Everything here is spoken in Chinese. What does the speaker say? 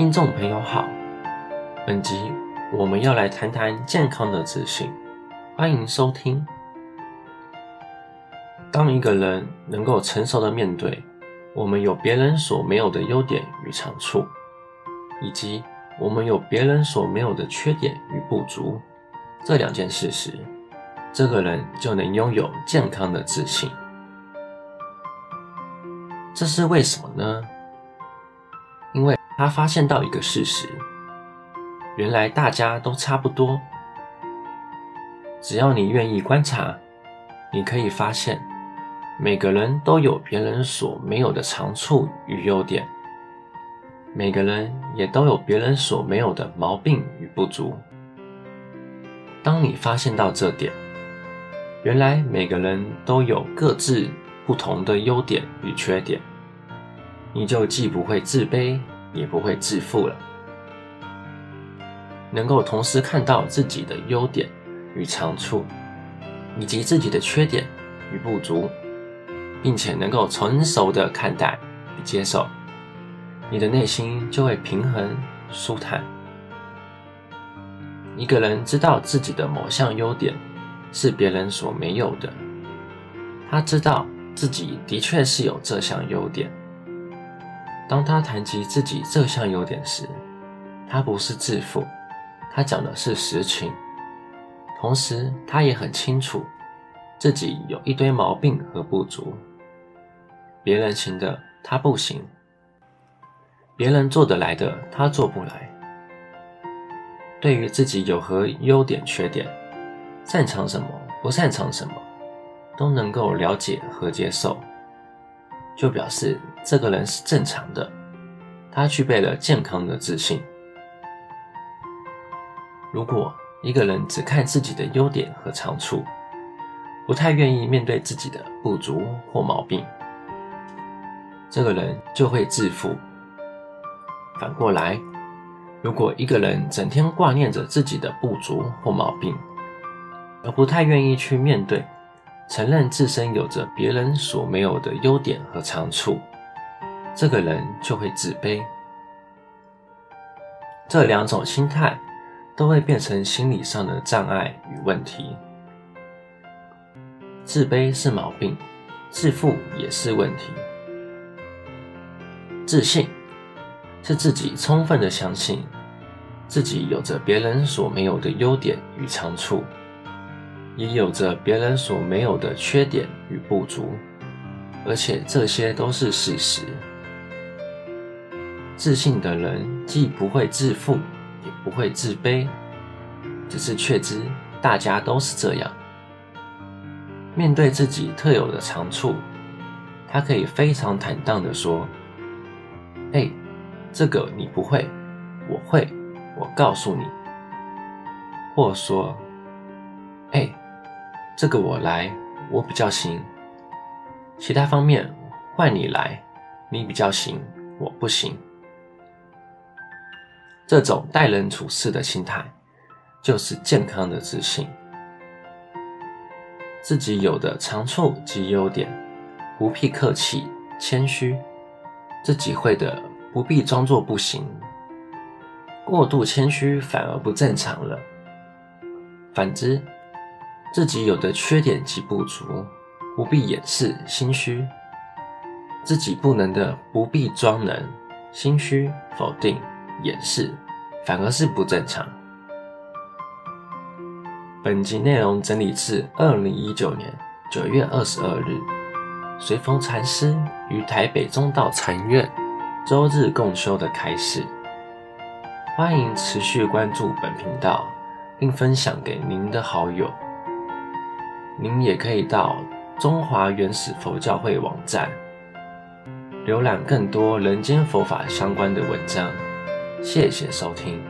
听众朋友好，本集我们要来谈谈健康的自信，欢迎收听。当一个人能够成熟的面对我们有别人所没有的优点与长处，以及我们有别人所没有的缺点与不足这两件事时，这个人就能拥有健康的自信。这是为什么呢？因为他发现到一个事实：原来大家都差不多。只要你愿意观察，你可以发现，每个人都有别人所没有的长处与优点，每个人也都有别人所没有的毛病与不足。当你发现到这点，原来每个人都有各自不同的优点与缺点，你就既不会自卑，也不会自负了。能够同时看到自己的优点与长处，以及自己的缺点与不足，并且能够成熟的看待与接受，你的内心就会平衡舒坦。一个人知道自己的某项优点是别人所没有的，他知道自己的确是有这项优点。当他谈及自己这项优点时，他不是自负，他讲的是实情。同时，他也很清楚自己有一堆毛病和不足，别人行的他不行，别人做得来的他做不来。对于自己有何优点、缺点，擅长什么、不擅长什么，都能够了解和接受。就表示这个人是正常的，他具备了健康的自信。如果一个人只看自己的优点和长处，不太愿意面对自己的不足或毛病，这个人就会自负。反过来，如果一个人整天挂念着自己的不足或毛病，而不太愿意去面对，承认自身有着别人所没有的优点和长处，这个人就会自卑。这两种心态都会变成心理上的障碍与问题。自卑是毛病，自负也是问题。自信是自己充分的相信自己有着别人所没有的优点与长处。也有着别人所没有的缺点与不足，而且这些都是事实。自信的人既不会自负，也不会自卑，只是确知大家都是这样。面对自己特有的长处，他可以非常坦荡地说：“哎，这个你不会，我会，我告诉你。”或说：“哎。”这个我来，我比较行。其他方面换你来，你比较行，我不行。这种待人处事的心态，就是健康的自信。自己有的长处及优点，不必客气谦虚；自己会的，不必装作不行。过度谦虚反而不正常了。反之。自己有的缺点及不足，不必掩饰心虚；自己不能的，不必装能，心虚否定掩饰，反而是不正常。本集内容整理自二零一九年九月二十二日，随风禅师于台北中道禅院周日共修的开示。欢迎持续关注本频道，并分享给您的好友。您也可以到中华原始佛教会网站浏览更多人间佛法相关的文章。谢谢收听。